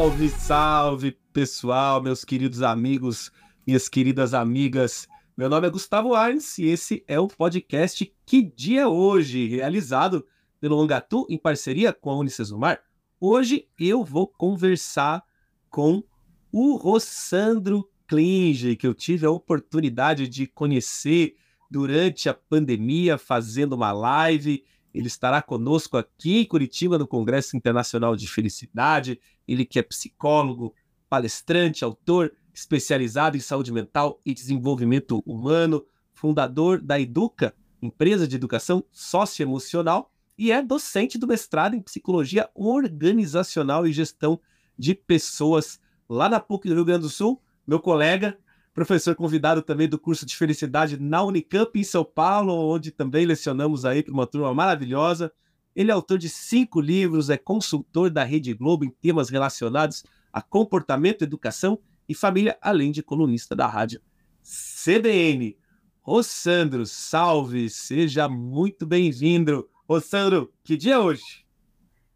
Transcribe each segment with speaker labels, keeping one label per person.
Speaker 1: Salve, salve, pessoal, meus queridos amigos, minhas queridas amigas. Meu nome é Gustavo Arnes e esse é o podcast Que Dia Hoje, realizado pelo Longatu em parceria com a Unicesumar. Hoje eu vou conversar com o Rossandro Klinge, que eu tive a oportunidade de conhecer durante a pandemia, fazendo uma live. Ele estará conosco aqui em Curitiba, no Congresso Internacional de Felicidade. Ele que é psicólogo, palestrante, autor, especializado em saúde mental e desenvolvimento humano, fundador da Educa, empresa de educação socioemocional, e é docente do mestrado em psicologia organizacional e gestão de pessoas lá na PUC do Rio Grande do Sul. Meu colega, professor convidado também do curso de felicidade na Unicamp em São Paulo, onde também lecionamos aí para uma turma maravilhosa. Ele é autor de cinco livros, é consultor da Rede Globo em temas relacionados a comportamento, educação e família, além de colunista da rádio CBN. Rossandro, salve, seja muito bem-vindo. Rossandro, que dia é hoje?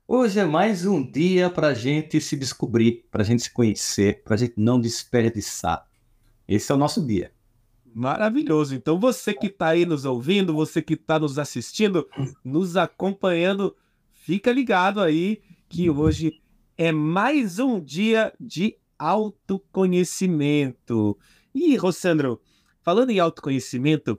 Speaker 2: Hoje é mais um dia para a gente se descobrir, para a gente se conhecer, para a gente não desperdiçar. Esse é o nosso dia.
Speaker 1: Maravilhoso. Então, você que está aí nos ouvindo, você que está nos assistindo, nos acompanhando, fica ligado aí que hoje é mais um dia de autoconhecimento. E, Rossandro, falando em autoconhecimento,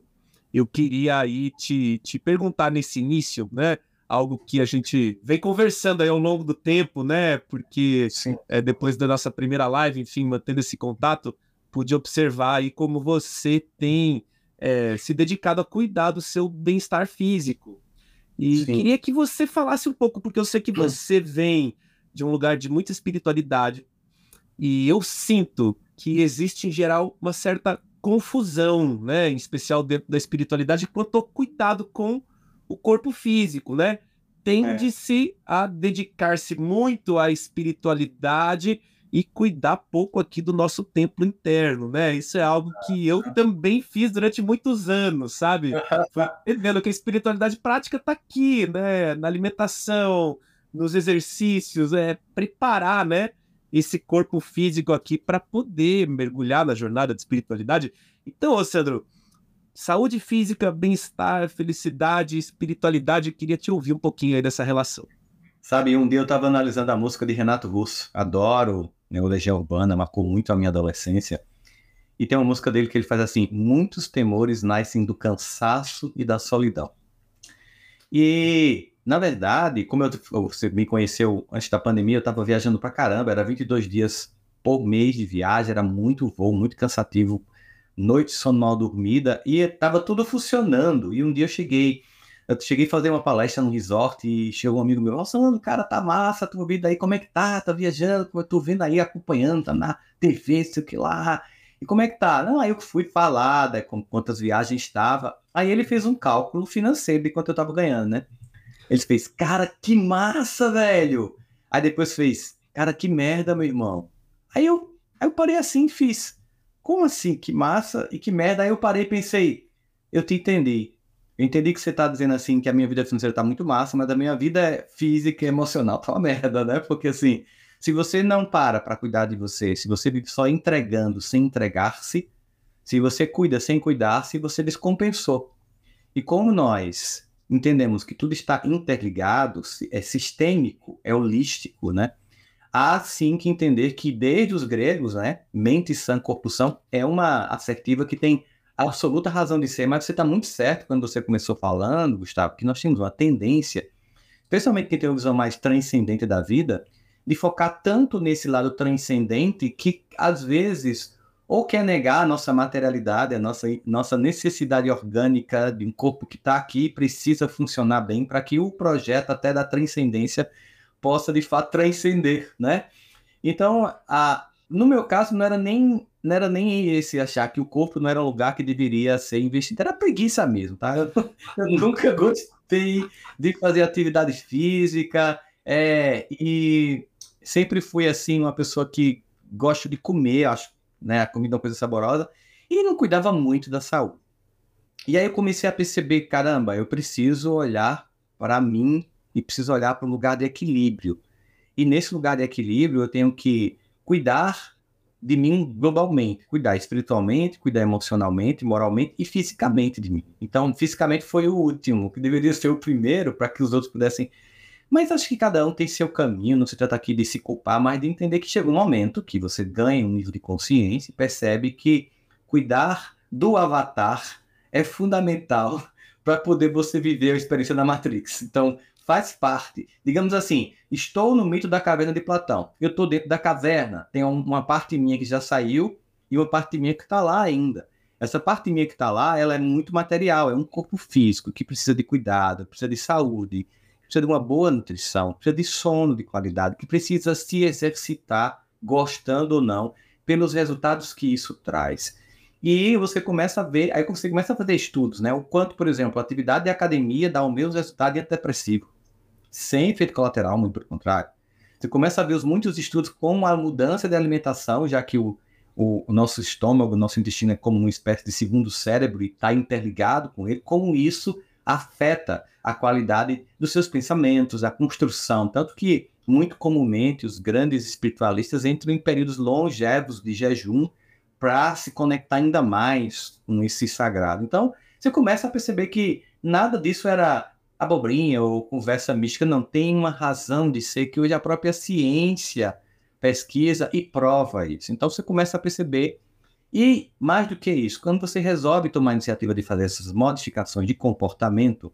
Speaker 1: eu queria aí te, te perguntar nesse início, né? Algo que a gente vem conversando aí ao longo do tempo, né? Porque é, depois da nossa primeira live, enfim, mantendo esse contato, pude observar aí como você tem é, se dedicado a cuidar do seu bem-estar físico. E Sim. queria que você falasse um pouco, porque eu sei que você vem de um lugar de muita espiritualidade, e eu sinto que existe, em geral, uma certa confusão, né, em especial dentro da espiritualidade, quanto ao cuidado com o corpo físico, né? Tende-se é. a dedicar-se muito à espiritualidade e cuidar pouco aqui do nosso templo interno, né? Isso é algo que eu também fiz durante muitos anos, sabe? Foi entendendo que a espiritualidade prática está aqui, né? Na alimentação, nos exercícios, é preparar, né? esse corpo físico aqui para poder mergulhar na jornada de espiritualidade. Então, Sandro, saúde física, bem-estar, felicidade, espiritualidade, queria te ouvir um pouquinho aí dessa relação.
Speaker 2: Sabe, um dia eu estava analisando a música de Renato Russo, adoro né, o Legião Urbana, marcou muito a minha adolescência. E tem uma música dele que ele faz assim: muitos temores nascem do cansaço e da solidão. E na verdade, como eu, você me conheceu antes da pandemia, eu estava viajando para caramba, era 22 dias por mês de viagem, era muito voo, muito cansativo, noite sono mal dormida, e estava tudo funcionando. E um dia eu cheguei, eu cheguei a fazer uma palestra no resort e chegou um amigo meu, nossa, mano, cara, tá massa, tô vendo aí como é que tá, tá viajando, eu tô vendo aí, acompanhando, tá na TV, sei o que lá. E como é que tá? Não, aí eu fui falar, né, com quantas viagens estava. Aí ele fez um cálculo financeiro de quanto eu tava ganhando, né? Ele fez, cara, que massa, velho. Aí depois fez, cara, que merda, meu irmão. Aí eu, aí eu parei assim e fiz, como assim, que massa e que merda? Aí eu parei e pensei, eu te entendi. Eu entendi que você tá dizendo assim que a minha vida financeira tá muito massa, mas a minha vida física e emocional tá uma merda, né? Porque assim, se você não para para cuidar de você, se você vive só entregando sem entregar-se, se você cuida sem cuidar-se, você descompensou. E como nós entendemos que tudo está interligado, é sistêmico, é holístico, né? Há sim que entender que desde os gregos, né, mente sã, corpo são, é uma assertiva que tem absoluta razão de ser, mas você está muito certo quando você começou falando, Gustavo, que nós temos uma tendência, especialmente quem tem uma visão mais transcendente da vida, de focar tanto nesse lado transcendente que às vezes ou quer negar a nossa materialidade, a nossa, nossa necessidade orgânica de um corpo que está aqui precisa funcionar bem para que o projeto até da transcendência possa de fato transcender, né? Então, a, no meu caso, não era nem não era nem esse achar que o corpo não era um lugar que deveria ser investido, era preguiça mesmo, tá? Eu, eu nunca gostei de fazer atividade física, é, e sempre fui assim uma pessoa que gosto de comer, acho né? A comida é uma coisa saborosa. E não cuidava muito da saúde. E aí eu comecei a perceber, caramba, eu preciso olhar para mim e preciso olhar para um lugar de equilíbrio. E nesse lugar de equilíbrio, eu tenho que cuidar de mim globalmente, cuidar espiritualmente, cuidar emocionalmente, moralmente e fisicamente de mim. Então, fisicamente foi o último, que deveria ser o primeiro para que os outros pudessem. Mas acho que cada um tem seu caminho, não se trata aqui de se culpar, mas de entender que chega um momento que você ganha um nível de consciência e percebe que cuidar do avatar é fundamental para poder você viver a experiência da Matrix. Então, faz parte. Digamos assim, estou no mito da caverna de Platão. Eu estou dentro da caverna. Tem uma parte minha que já saiu e uma parte minha que está lá ainda. Essa parte minha que está lá, ela é muito material, é um corpo físico que precisa de cuidado, precisa de saúde, precisa de uma boa nutrição, precisa de sono de qualidade, que precisa se exercitar, gostando ou não, pelos resultados que isso traz. E você começa a ver, aí você começa a fazer estudos, né? O quanto, por exemplo, a atividade de academia dá o mesmo resultado de antidepressivo sem efeito colateral, muito pelo contrário. Você começa a ver os muitos estudos com a mudança de alimentação, já que o, o, o nosso estômago, o nosso intestino é como uma espécie de segundo cérebro e está interligado com ele, como isso afeta a qualidade dos seus pensamentos, a construção. Tanto que, muito comumente, os grandes espiritualistas entram em períodos longevos de jejum para se conectar ainda mais com esse sagrado. Então, você começa a perceber que nada disso era abobrinha ou conversa mística, não tem uma razão de ser que hoje a própria ciência pesquisa e prova isso. Então você começa a perceber e mais do que isso, quando você resolve tomar a iniciativa de fazer essas modificações de comportamento,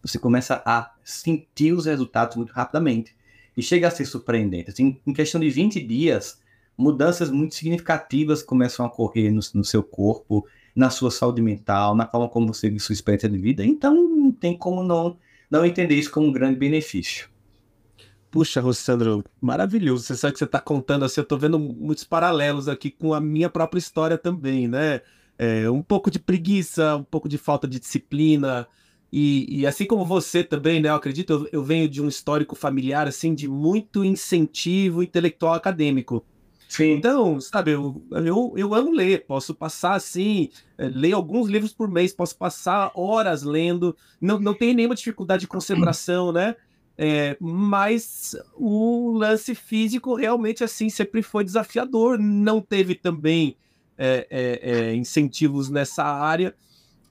Speaker 2: você começa a sentir os resultados muito rapidamente e chega a ser surpreendente. Assim, em questão de 20 dias, mudanças muito significativas começam a ocorrer no, no seu corpo, na sua saúde mental, na forma como você vive sua experiência de vida. Então, não tem como não, não entender isso como um grande benefício.
Speaker 1: Puxa, Rossandro, maravilhoso. Você sabe que você está contando assim, eu estou vendo muitos paralelos aqui com a minha própria história também, né? É, um pouco de preguiça, um pouco de falta de disciplina. E, e assim como você também, né? Eu acredito, eu, eu venho de um histórico familiar, assim, de muito incentivo intelectual acadêmico. Sim. Então, sabe, eu, eu, eu amo ler, posso passar assim, é, ler alguns livros por mês, posso passar horas lendo, não, não tem nenhuma dificuldade de concentração, né? É, mas o lance físico realmente assim sempre foi desafiador, não teve também é, é, é incentivos nessa área,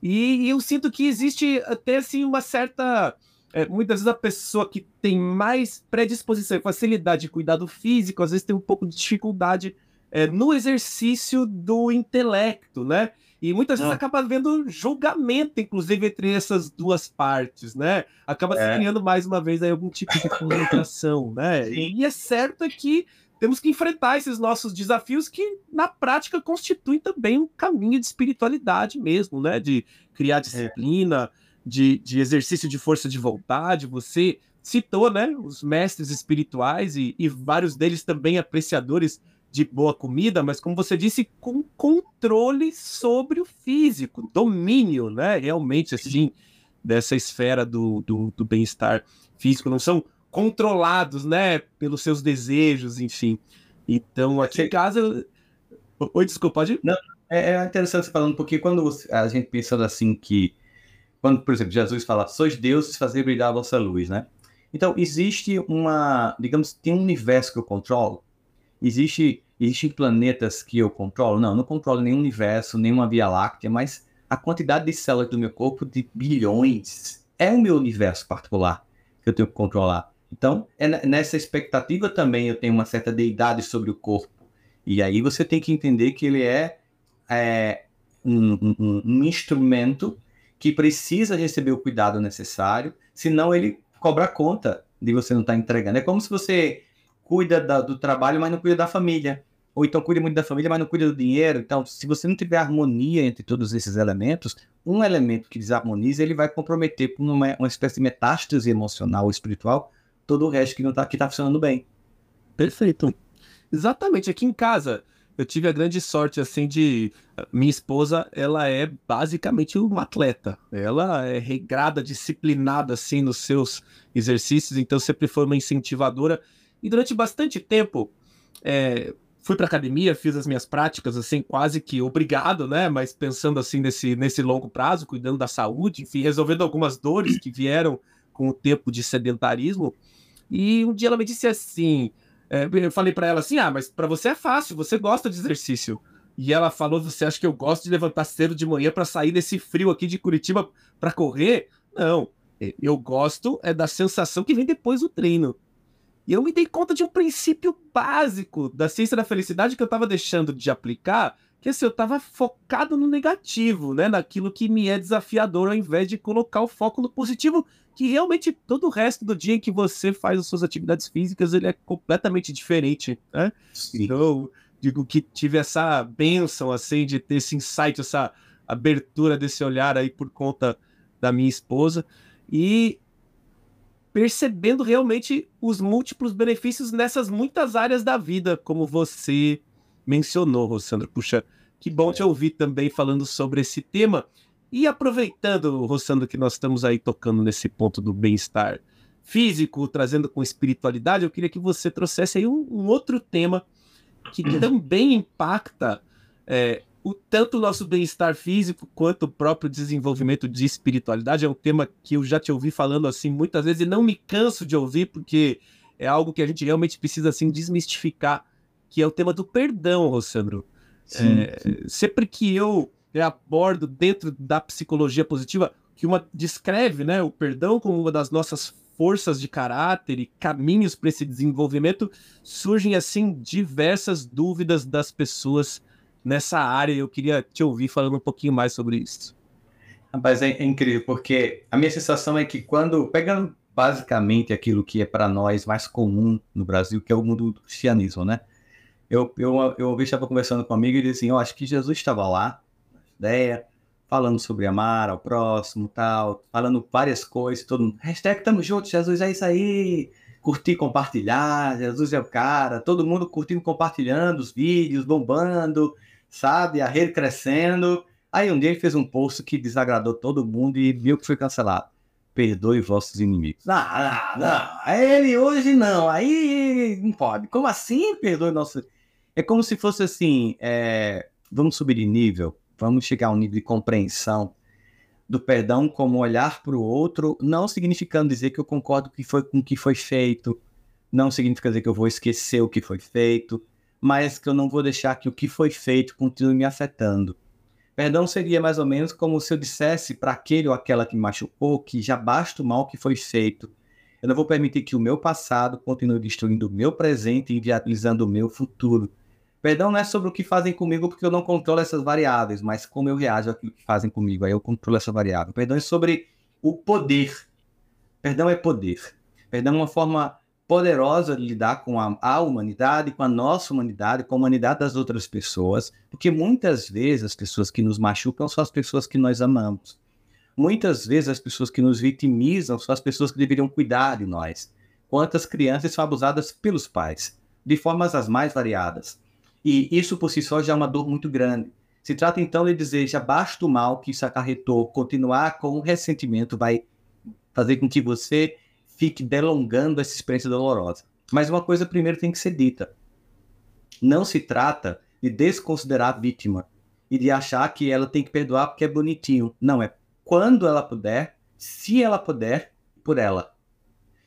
Speaker 1: e, e eu sinto que existe até assim uma certa é, muitas vezes a pessoa que tem mais predisposição e facilidade de cuidado físico, às vezes tem um pouco de dificuldade é, no exercício do intelecto, né? E muitas vezes ah. acaba havendo julgamento, inclusive, entre essas duas partes, né? Acaba é. se criando mais uma vez aí algum tipo de comunicação, né? Sim. E é certo é que temos que enfrentar esses nossos desafios que, na prática, constituem também um caminho de espiritualidade mesmo, né? De criar é. disciplina, é de, de exercício de força de vontade, você citou, né, os mestres espirituais e, e vários deles também apreciadores de boa comida, mas como você disse, com controle sobre o físico, domínio, né, realmente assim, dessa esfera do, do, do bem-estar físico, não são controlados, né, pelos seus desejos, enfim. Então, aqui em casa... Oi, desculpa, pode...
Speaker 2: Não, é, é interessante você falando, porque quando a gente pensando assim que quando, por exemplo, Jesus fala, sois deuses, fazer brilhar a vossa luz, né? Então, existe uma, digamos, tem um universo que eu controlo? Existe, existem planetas que eu controlo? Não, não controlo nenhum universo, nenhuma Via Láctea, mas a quantidade de células do meu corpo, de bilhões, é o meu universo particular que eu tenho que controlar. Então, é nessa expectativa também eu tenho uma certa deidade sobre o corpo. E aí você tem que entender que ele é, é um, um, um instrumento que precisa receber o cuidado necessário, senão ele cobra conta de você não estar tá entregando. É como se você cuida da, do trabalho, mas não cuida da família. Ou então cuida muito da família, mas não cuida do dinheiro. Então, se você não tiver harmonia entre todos esses elementos, um elemento que desarmoniza, ele vai comprometer com uma, uma espécie de metástase emocional ou espiritual todo o resto que não está que tá funcionando bem.
Speaker 1: Perfeito. Exatamente. Aqui em casa, eu tive a grande sorte, assim, de. Minha esposa, ela é basicamente uma atleta. Ela é regrada, disciplinada, assim, nos seus exercícios, então sempre foi uma incentivadora. E durante bastante tempo, é, fui para academia, fiz as minhas práticas, assim, quase que obrigado, né? Mas pensando, assim, nesse, nesse longo prazo, cuidando da saúde, enfim, resolvendo algumas dores que vieram com o tempo de sedentarismo. E um dia ela me disse assim, é, eu falei para ela assim, ah, mas para você é fácil, você gosta de exercício. E ela falou, você acha que eu gosto de levantar cedo de manhã para sair desse frio aqui de Curitiba para correr? Não, eu gosto é da sensação que vem depois do treino. E eu me dei conta de um princípio básico da ciência da felicidade que eu estava deixando de aplicar, que assim, eu estava focado no negativo, né? Naquilo que me é desafiador, ao invés de colocar o foco no positivo, que realmente todo o resto do dia em que você faz as suas atividades físicas, ele é completamente diferente, né? Sim. Então, digo que tive essa benção, assim, de ter esse insight, essa abertura desse olhar aí por conta da minha esposa. E percebendo realmente os múltiplos benefícios nessas muitas áreas da vida, como você mencionou, Rossandro. Puxa, que bom te ouvir também falando sobre esse tema. E aproveitando, Rossandro, que nós estamos aí tocando nesse ponto do bem-estar físico, trazendo com espiritualidade, eu queria que você trouxesse aí um, um outro tema que também impacta é, o tanto o nosso bem-estar físico quanto o próprio desenvolvimento de espiritualidade. É um tema que eu já te ouvi falando assim muitas vezes e não me canso de ouvir, porque é algo que a gente realmente precisa assim desmistificar, que é o tema do perdão, Rossandro. Sim, é, sim. Sempre que eu abordo dentro da psicologia positiva, que uma descreve né, o perdão como uma das nossas forças de caráter e caminhos para esse desenvolvimento, surgem assim diversas dúvidas das pessoas nessa área. Eu queria te ouvir falando um pouquinho mais sobre isso.
Speaker 2: Rapaz, é, é incrível, porque a minha sensação é que quando, pegando basicamente aquilo que é para nós mais comum no Brasil, que é o mundo do cristianismo, né? Eu, eu, eu estava conversando com um amigo e disse assim, eu acho que Jesus estava lá, ideia, falando sobre amar ao próximo, tal, falando várias coisas, todo mundo, hashtag tamo junto, Jesus é isso aí, curtir, compartilhar, Jesus é o cara, todo mundo curtindo, compartilhando os vídeos, bombando, sabe? A rede crescendo. Aí um dia ele fez um post que desagradou todo mundo e viu que foi cancelado. Perdoe vossos inimigos. Não, não, não. Ele hoje não. Aí não pode. Como assim perdoe nosso. É como se fosse assim: é... vamos subir de nível, vamos chegar a um nível de compreensão do perdão como olhar para o outro, não significando dizer que eu concordo que foi, com o que foi feito, não significa dizer que eu vou esquecer o que foi feito, mas que eu não vou deixar que o que foi feito continue me afetando. Perdão seria mais ou menos como se eu dissesse para aquele ou aquela que me machucou que já basta o mal que foi feito. Eu não vou permitir que o meu passado continue destruindo o meu presente e inviabilizando o meu futuro. Perdão não é sobre o que fazem comigo porque eu não controlo essas variáveis, mas como eu reajo àquilo que fazem comigo, aí eu controlo essa variável. Perdão é sobre o poder. Perdão é poder. Perdão é uma forma poderosa de lidar com a, a, humanidade, com a nossa humanidade, com a humanidade das outras pessoas, porque muitas vezes as pessoas que nos machucam são as pessoas que nós amamos. Muitas vezes as pessoas que nos vitimizam são as pessoas que deveriam cuidar de nós. Quantas crianças são abusadas pelos pais, de formas as mais variadas. E isso por si só já é uma dor muito grande. Se trata então de dizer, já basta o mal que isso acarretou, continuar com o ressentimento vai fazer com que você fique delongando essa experiência dolorosa. Mas uma coisa primeiro tem que ser dita. Não se trata de desconsiderar a vítima e de achar que ela tem que perdoar porque é bonitinho. Não, é quando ela puder, se ela puder, por ela.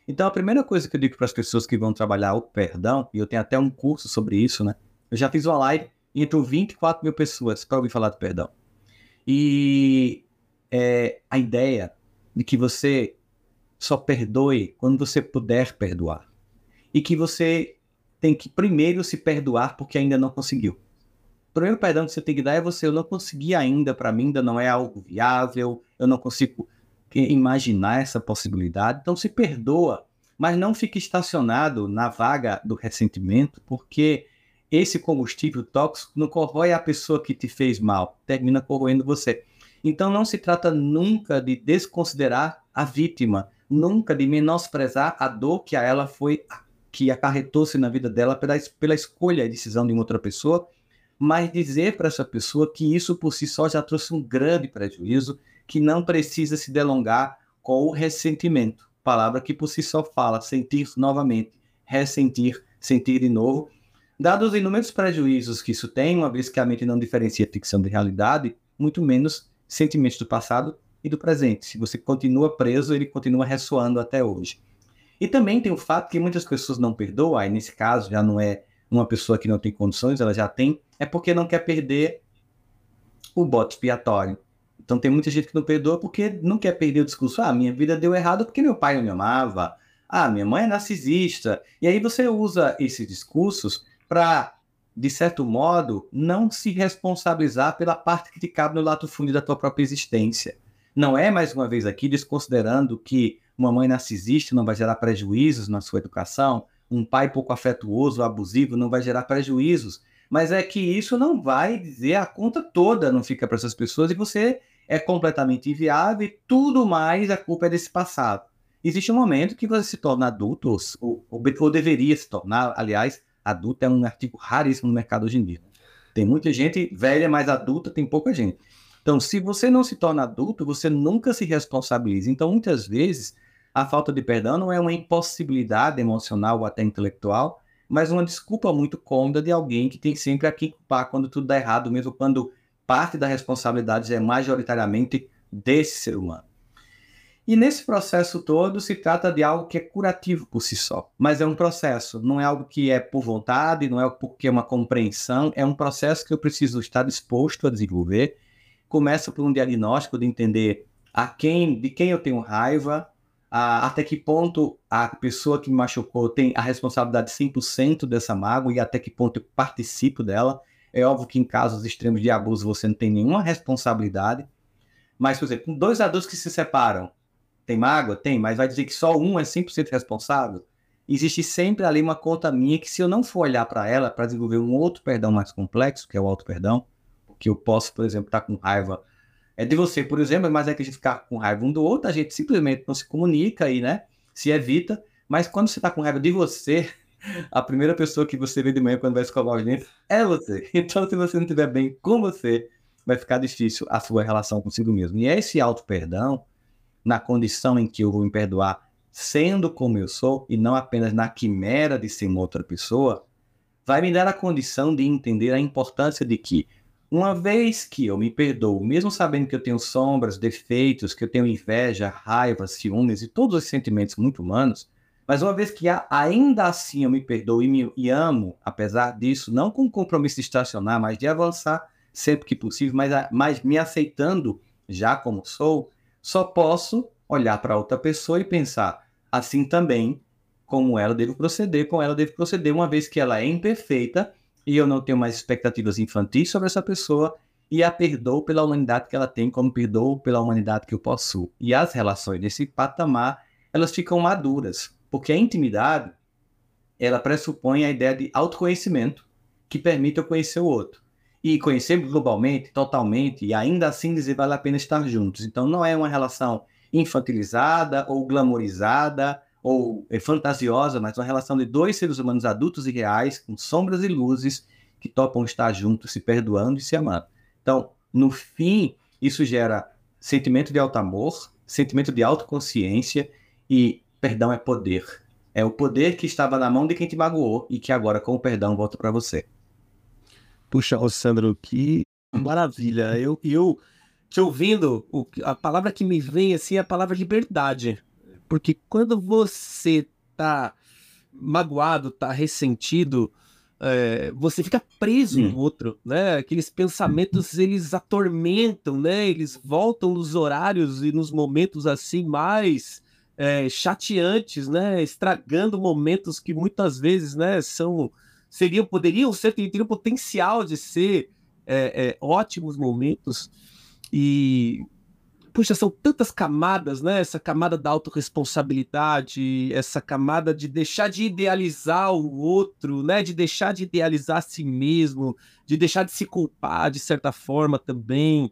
Speaker 2: Então a primeira coisa que eu digo para as pessoas que vão trabalhar o perdão, e eu tenho até um curso sobre isso, né? Eu já fiz uma live e entrou 24 mil pessoas para ouvir falar do perdão. E é, a ideia de que você só perdoe quando você puder perdoar. E que você tem que primeiro se perdoar porque ainda não conseguiu. O primeiro perdão que você tem que dar é você, eu não consegui ainda, para mim ainda não é algo viável, eu não consigo imaginar essa possibilidade. Então se perdoa, mas não fique estacionado na vaga do ressentimento, porque esse combustível tóxico não corrói a pessoa que te fez mal, termina corroendo você. Então não se trata nunca de desconsiderar a vítima, nunca de menosprezar a dor que a ela foi que acarretou-se na vida dela pela, pela escolha e decisão de uma outra pessoa, mas dizer para essa pessoa que isso por si só já trouxe um grande prejuízo, que não precisa se delongar com o ressentimento, palavra que por si só fala sentir novamente, ressentir, sentir de novo. Dados os inúmeros prejuízos que isso tem, uma vez que a mente não diferencia ficção de realidade, muito menos sentimentos do passado e do presente. Se você continua preso, ele continua ressoando até hoje. E também tem o fato que muitas pessoas não perdoam, aí nesse caso já não é uma pessoa que não tem condições, ela já tem, é porque não quer perder o bote expiatório. Então tem muita gente que não perdoa porque não quer perder o discurso. Ah, minha vida deu errado porque meu pai não me amava. Ah, minha mãe é narcisista. E aí você usa esses discursos para, de certo modo, não se responsabilizar pela parte que te cabe no lato fundo da tua própria existência. Não é, mais uma vez aqui, desconsiderando que uma mãe narcisista não vai gerar prejuízos na sua educação, um pai pouco afetuoso, abusivo, não vai gerar prejuízos. Mas é que isso não vai dizer a conta toda não fica para essas pessoas e você é completamente inviável e tudo mais a culpa é desse passado. Existe um momento que você se torna adulto, ou, ou, ou deveria se tornar, aliás, adulto é um artigo raríssimo no mercado hoje em dia. Tem muita gente velha, mas adulta tem pouca gente. Então, se você não se torna adulto, você nunca se responsabiliza. Então, muitas vezes, a falta de perdão não é uma impossibilidade emocional ou até intelectual, mas uma desculpa muito cômoda de alguém que tem sempre a quem culpar quando tudo dá errado, mesmo quando parte da responsabilidade é majoritariamente desse ser humano. E nesse processo todo se trata de algo que é curativo por si só, mas é um processo, não é algo que é por vontade, não é porque é uma compreensão, é um processo que eu preciso estar disposto a desenvolver. Começa por um diagnóstico de entender a quem, de quem eu tenho raiva, a, até que ponto a pessoa que me machucou tem a responsabilidade 100% dessa mágoa e até que ponto eu participo dela. É óbvio que em casos extremos de abuso você não tem nenhuma responsabilidade. Mas, por exemplo, dois adultos que se separam, tem mágoa? Tem, mas vai dizer que só um é 100% responsável? Existe sempre ali uma conta minha que se eu não for olhar para ela para desenvolver um outro perdão mais complexo, que é o auto-perdão, porque eu posso, por exemplo, estar tá com raiva é de você, por exemplo, mas é que a gente ficar com raiva um do outro, a gente simplesmente não se comunica e, né, se evita. Mas quando você está com raiva de você, a primeira pessoa que você vê de manhã quando vai escovar os dentes é você. Então, se você não estiver bem com você, vai ficar difícil a sua relação consigo mesmo. E esse auto-perdão, na condição em que eu vou me perdoar sendo como eu sou e não apenas na quimera de ser uma outra pessoa, vai me dar a condição de entender a importância de que uma vez que eu me perdoo, mesmo sabendo que eu tenho sombras, defeitos, que eu tenho inveja, raiva, ciúmes e todos os sentimentos muito humanos, mas uma vez que ainda assim eu me perdoo e, me, e amo, apesar disso, não com compromisso de estacionar, mas de avançar sempre que possível, mas, mas me aceitando já como sou, só posso olhar para outra pessoa e pensar assim também como ela deve proceder, como ela deve proceder, uma vez que ela é imperfeita e eu não tenho mais expectativas infantis sobre essa pessoa e a perdoo pela humanidade que ela tem, como perdoo pela humanidade que eu possuo. E as relações nesse patamar, elas ficam maduras, porque a intimidade, ela pressupõe a ideia de autoconhecimento, que permite eu conhecer o outro. E conhecer globalmente, totalmente, e ainda assim dizer vale a pena estar juntos. Então não é uma relação infantilizada ou glamorizada ou é fantasiosa, mas uma relação de dois seres humanos adultos e reais, com sombras e luzes, que topam estar juntos, se perdoando e se amando. Então, no fim, isso gera sentimento de alto amor, sentimento de autoconsciência e perdão é poder. É o poder que estava na mão de quem te magoou e que agora, com o perdão, volta para você.
Speaker 1: Puxa, Sandro, que maravilha. Eu, eu te ouvindo, a palavra que me vem assim é a palavra liberdade. Porque quando você tá magoado, tá ressentido, é, você fica preso no outro, né? Aqueles pensamentos eles atormentam, né? Eles voltam nos horários e nos momentos assim mais é, chateantes, né? Estragando momentos que muitas vezes, né? São seriam poderiam ser teriam potencial de ser é, ótimos momentos e puxa, são tantas camadas, né? Essa camada da autorresponsabilidade, essa camada de deixar de idealizar o outro, né? De deixar de idealizar a si mesmo, de deixar de se culpar de certa forma também.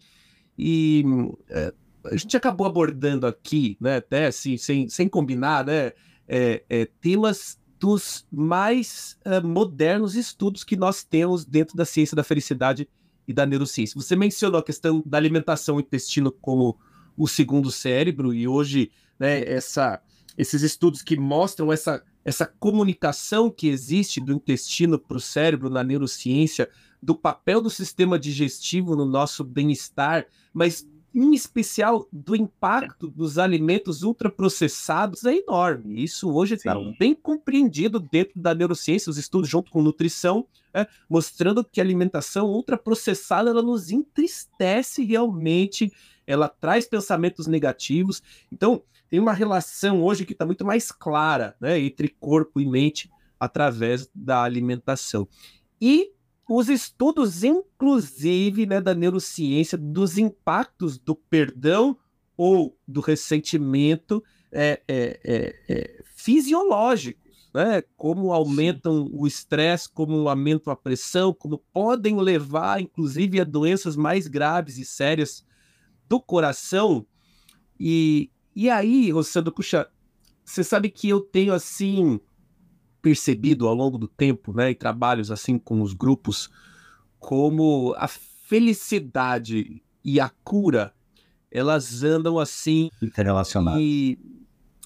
Speaker 1: E é, a gente acabou abordando aqui, né? Até assim, sem, sem combinar, né? É, é, temas dos mais é, modernos estudos que nós temos dentro da ciência da felicidade e da neurociência. Você mencionou a questão da alimentação intestino como o segundo cérebro, e hoje né, essa, esses estudos que mostram essa, essa comunicação que existe do intestino para o cérebro na neurociência, do papel do sistema digestivo no nosso bem-estar, mas em especial do impacto dos alimentos ultraprocessados, é enorme. Isso hoje está bem compreendido dentro da neurociência, os estudos junto com nutrição, é, mostrando que a alimentação ultraprocessada ela nos entristece realmente, ela traz pensamentos negativos. Então, tem uma relação hoje que está muito mais clara né, entre corpo e mente através da alimentação. E os estudos, inclusive, né, da neurociência, dos impactos do perdão ou do ressentimento é, é, é, é fisiológicos, né? Como aumentam o estresse, como aumentam a pressão, como podem levar, inclusive, a doenças mais graves e sérias do coração. E, e aí, Rossandro, puxa, você sabe que eu tenho assim percebido ao longo do tempo, né, em trabalhos assim com os grupos, como a felicidade e a cura elas andam assim
Speaker 2: interrelacionadas.
Speaker 1: E,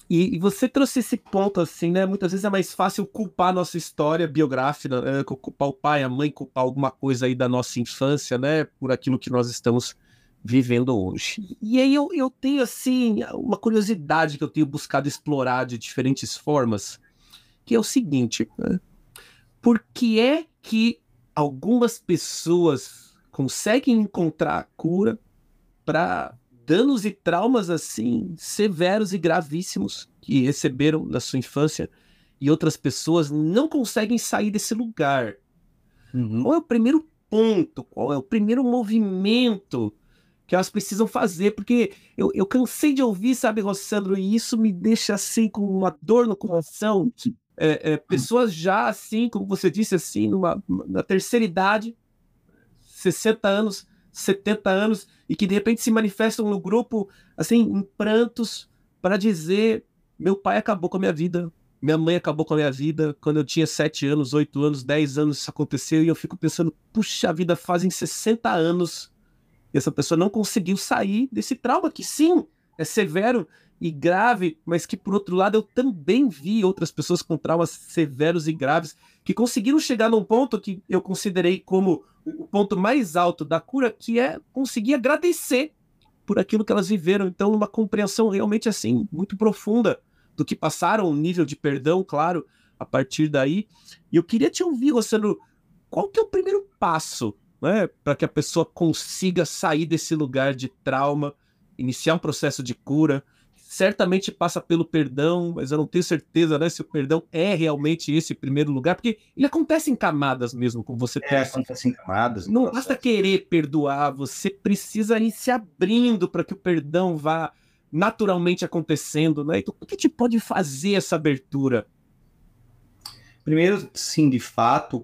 Speaker 1: e, e, você trouxe esse ponto assim, né? Muitas vezes é mais fácil culpar a nossa história biográfica, né? culpar o pai, a mãe, culpar alguma coisa aí da nossa infância, né? Por aquilo que nós estamos vivendo hoje. E aí eu, eu tenho assim uma curiosidade que eu tenho buscado explorar de diferentes formas que é o seguinte: né? por que é que algumas pessoas conseguem encontrar a cura para danos e traumas assim severos e gravíssimos que receberam na sua infância e outras pessoas não conseguem sair desse lugar? Uhum. Qual é o primeiro ponto? Qual é o primeiro movimento que elas precisam fazer? Porque eu, eu cansei de ouvir, sabe, Rossandro, e isso me deixa assim com uma dor no coração é, é, pessoas já assim, como você disse, assim, numa, na terceira idade, 60 anos, 70 anos, e que de repente se manifestam no grupo, assim, em prantos, para dizer: meu pai acabou com a minha vida, minha mãe acabou com a minha vida. Quando eu tinha 7 anos, 8 anos, 10 anos, isso aconteceu, e eu fico pensando: puxa a vida, fazem 60 anos. E essa pessoa não conseguiu sair desse trauma, que sim, é severo e grave, mas que por outro lado eu também vi outras pessoas com traumas severos e graves que conseguiram chegar num ponto que eu considerei como o ponto mais alto da cura, que é conseguir agradecer por aquilo que elas viveram. Então, uma compreensão realmente assim muito profunda do que passaram, um nível de perdão, claro, a partir daí. E eu queria te ouvir, Luciano, qual que é o primeiro passo, né, para que a pessoa consiga sair desse lugar de trauma, iniciar um processo de cura? Certamente passa pelo perdão, mas eu não tenho certeza né, se o perdão é realmente esse primeiro lugar, porque ele acontece em camadas mesmo, como você
Speaker 2: é, acontece em camadas.
Speaker 1: Não basta querer perdoar, você precisa ir se abrindo para que o perdão vá naturalmente acontecendo, né? Então, o que te pode fazer essa abertura?
Speaker 2: Primeiro, sim, de fato,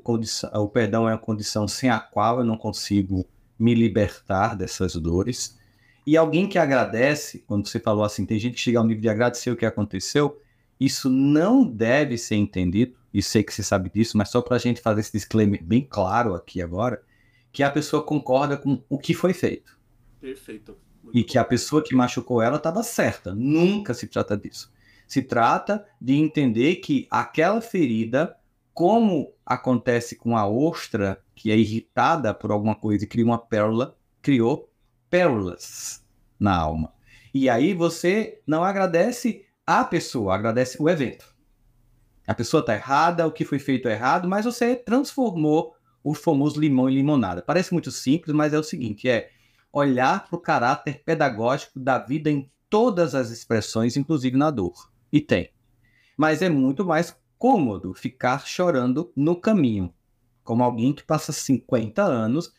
Speaker 2: o perdão é uma condição sem a qual eu não consigo me libertar dessas dores. E alguém que agradece, quando você falou assim, tem gente que chega ao nível de agradecer o que aconteceu, isso não deve ser entendido, e sei que você sabe disso, mas só para a gente fazer esse disclaimer bem claro aqui agora, que a pessoa concorda com o que foi feito.
Speaker 1: Perfeito.
Speaker 2: Muito e que a pessoa que machucou ela estava certa. Nunca se trata disso. Se trata de entender que aquela ferida, como acontece com a ostra, que é irritada por alguma coisa e cria uma pérola, criou pérolas na alma. E aí você não agradece a pessoa, agradece o evento. A pessoa está errada, o que foi feito é errado, mas você transformou o famoso limão em limonada. Parece muito simples, mas é o seguinte: é olhar para o caráter pedagógico da vida em todas as expressões, inclusive na dor. E tem. Mas é muito mais cômodo ficar chorando no caminho, como alguém que passa 50 anos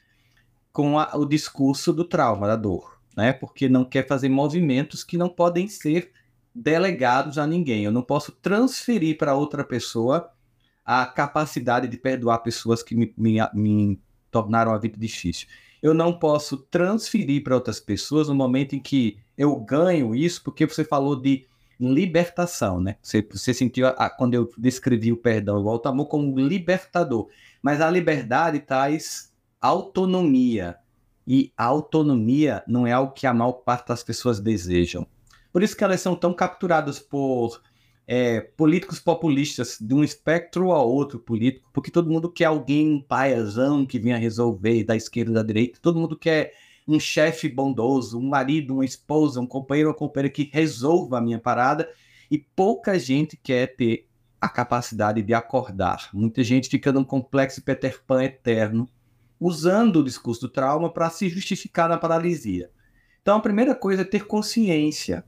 Speaker 2: com a, o discurso do trauma, da dor, né? Porque não quer fazer movimentos que não podem ser delegados a ninguém. Eu não posso transferir para outra pessoa a capacidade de perdoar pessoas que me, me, me tornaram a vida difícil. Eu não posso transferir para outras pessoas no momento em que eu ganho isso, porque você falou de libertação, né? Você, você sentiu, a, quando eu descrevi o perdão, o alto amor como libertador. Mas a liberdade traz autonomia. E autonomia não é algo que a maior parte das pessoas desejam. Por isso que elas são tão capturadas por é, políticos populistas, de um espectro a outro político, porque todo mundo quer alguém, um paiazão, que venha resolver, da esquerda, da direita, todo mundo quer um chefe bondoso, um marido, uma esposa, um companheiro, uma companheira que resolva a minha parada. E pouca gente quer ter a capacidade de acordar. Muita gente fica num complexo Peter Pan eterno, usando o discurso do trauma para se justificar na paralisia. Então, a primeira coisa é ter consciência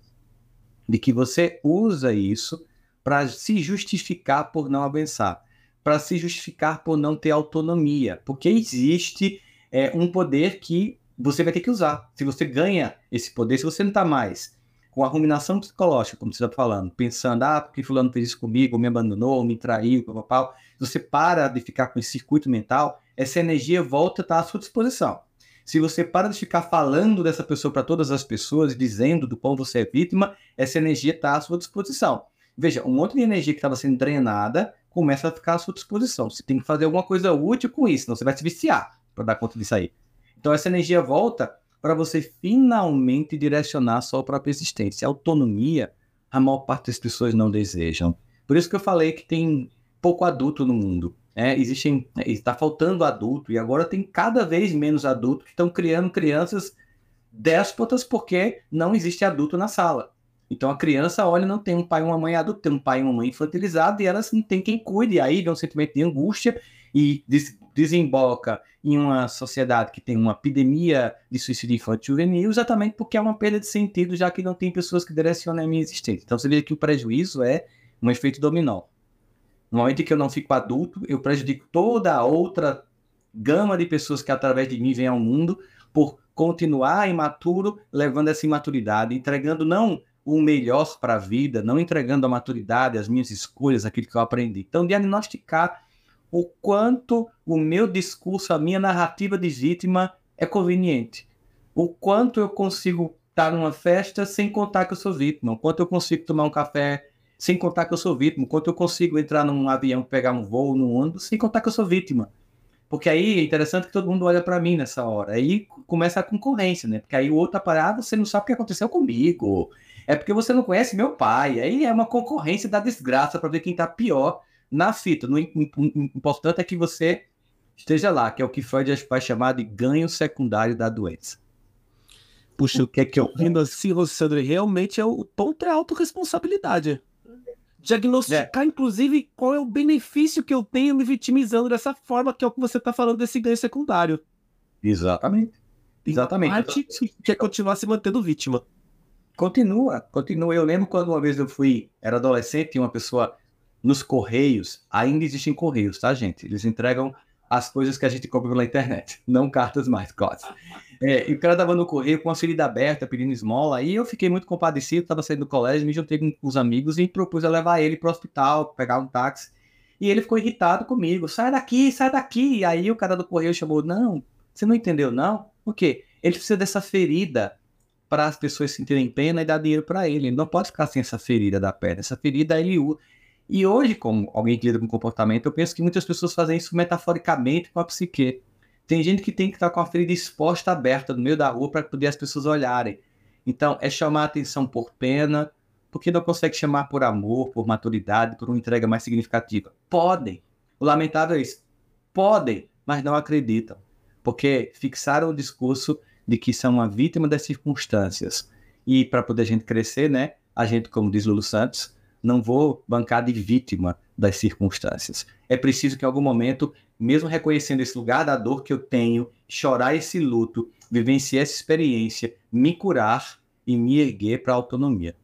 Speaker 2: de que você usa isso para se justificar por não avançar, para se justificar por não ter autonomia, porque existe é, um poder que você vai ter que usar. Se você ganha esse poder, se você não está mais com a ruminação psicológica, como você está falando, pensando, ah, porque fulano fez isso comigo, me abandonou, me traiu, papapá, você para de ficar com esse circuito mental, essa energia volta a estar à sua disposição. Se você para de ficar falando dessa pessoa para todas as pessoas, dizendo do quão você é vítima, essa energia está à sua disposição. Veja, um monte de energia que estava sendo drenada começa a ficar à sua disposição. Você tem que fazer alguma coisa útil com isso, senão você vai se viciar para dar conta disso aí. Então essa energia volta para você finalmente direcionar a sua própria existência. A autonomia, a maior parte das pessoas não desejam. Por isso que eu falei que tem pouco adulto no mundo. É, existem, está faltando adulto e agora tem cada vez menos adultos que estão criando crianças déspotas porque não existe adulto na sala. Então a criança olha, não tem um pai e uma mãe adulto, tem um pai e uma mãe infantilizado e elas não tem quem cuide. E aí vem um sentimento de angústia e des desemboca em uma sociedade que tem uma epidemia de suicídio infantil juvenil, exatamente porque é uma perda de sentido, já que não tem pessoas que direcionam a minha existência. Então você vê que o prejuízo é um efeito dominó. No momento em que eu não fico adulto, eu prejudico toda a outra gama de pessoas que através de mim vêm ao mundo por continuar imaturo, levando essa imaturidade, entregando não o melhor para a vida, não entregando a maturidade, as minhas escolhas, aquilo que eu aprendi. Então, diagnosticar o quanto o meu discurso, a minha narrativa de vítima é conveniente. O quanto eu consigo estar numa festa sem contar que eu sou vítima. O quanto eu consigo tomar um café sem contar que eu sou vítima. Quanto eu consigo entrar num avião, pegar um voo, num ônibus, sem contar que eu sou vítima. Porque aí é interessante que todo mundo olha para mim nessa hora. Aí começa a concorrência, né? Porque aí o outro aparado, ah, você não sabe o que aconteceu comigo é porque você não conhece meu pai. Aí é uma concorrência da desgraça para ver quem está pior na fita. O importante é que você esteja lá, que é o que Freud vai chamar de ganho secundário da doença.
Speaker 1: Puxa, o que é que eu vendo assim, Rossandro, realmente é o ponto é autorresponsabilidade. Diagnosticar, é. inclusive, qual é o benefício que eu tenho me vitimizando dessa forma, que é o que você está falando desse ganho secundário.
Speaker 2: Exatamente.
Speaker 1: Tem Exatamente. parte que quer continuar se mantendo vítima.
Speaker 2: Continua, continua. Eu lembro quando uma vez eu fui, era adolescente, e uma pessoa nos Correios, ainda existem Correios, tá, gente? Eles entregam as coisas que a gente compra pela internet, não cartas mais, quase. É, e o cara tava no correio com a ferida aberta, pedindo esmola, e eu fiquei muito compadecido, tava saindo do colégio, me juntei com os amigos e propus a levar ele pro hospital, pegar um táxi. E ele ficou irritado comigo, sai daqui, sai daqui. E aí o cara do correio chamou, não, você não entendeu não? O quê? Ele precisa dessa ferida para as pessoas sentirem pena e dar dinheiro para ele. Ele não pode ficar sem essa ferida da perna. Essa ferida ele E hoje, como alguém que lida com comportamento, eu penso que muitas pessoas fazem isso metaforicamente com a psique. Tem gente que tem que estar com a ferida exposta, aberta no meio da rua para poder as pessoas olharem. Então, é chamar a atenção por pena, porque não consegue chamar por amor, por maturidade, por uma entrega mais significativa. Podem. O lamentável é isso. Podem, mas não acreditam. Porque fixaram o discurso de que são uma vítima das circunstâncias. E para poder a gente crescer, né, a gente, como diz Lulu Santos, não vou bancar de vítima das circunstâncias. É preciso que em algum momento, mesmo reconhecendo esse lugar da dor que eu tenho, chorar esse luto, vivenciar essa experiência, me curar e me erguer para a autonomia.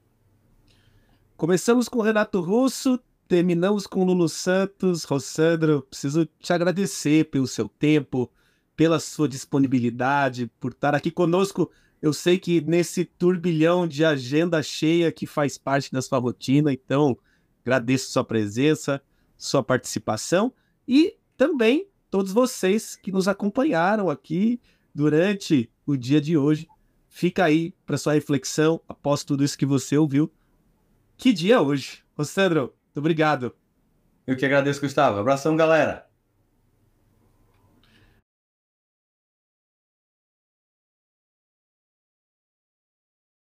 Speaker 1: Começamos com Renato Russo, terminamos com Lulu Santos. Rossandro, preciso te agradecer pelo seu tempo, pela sua disponibilidade, por estar aqui conosco. Eu sei que nesse turbilhão de agenda cheia que faz parte da sua rotina, então agradeço sua presença, sua participação e também todos vocês que nos acompanharam aqui durante o dia de hoje. Fica aí para sua reflexão após tudo isso que você ouviu. Que dia hoje? Ô Sandro, muito obrigado.
Speaker 2: Eu que agradeço, Gustavo. Abração, galera.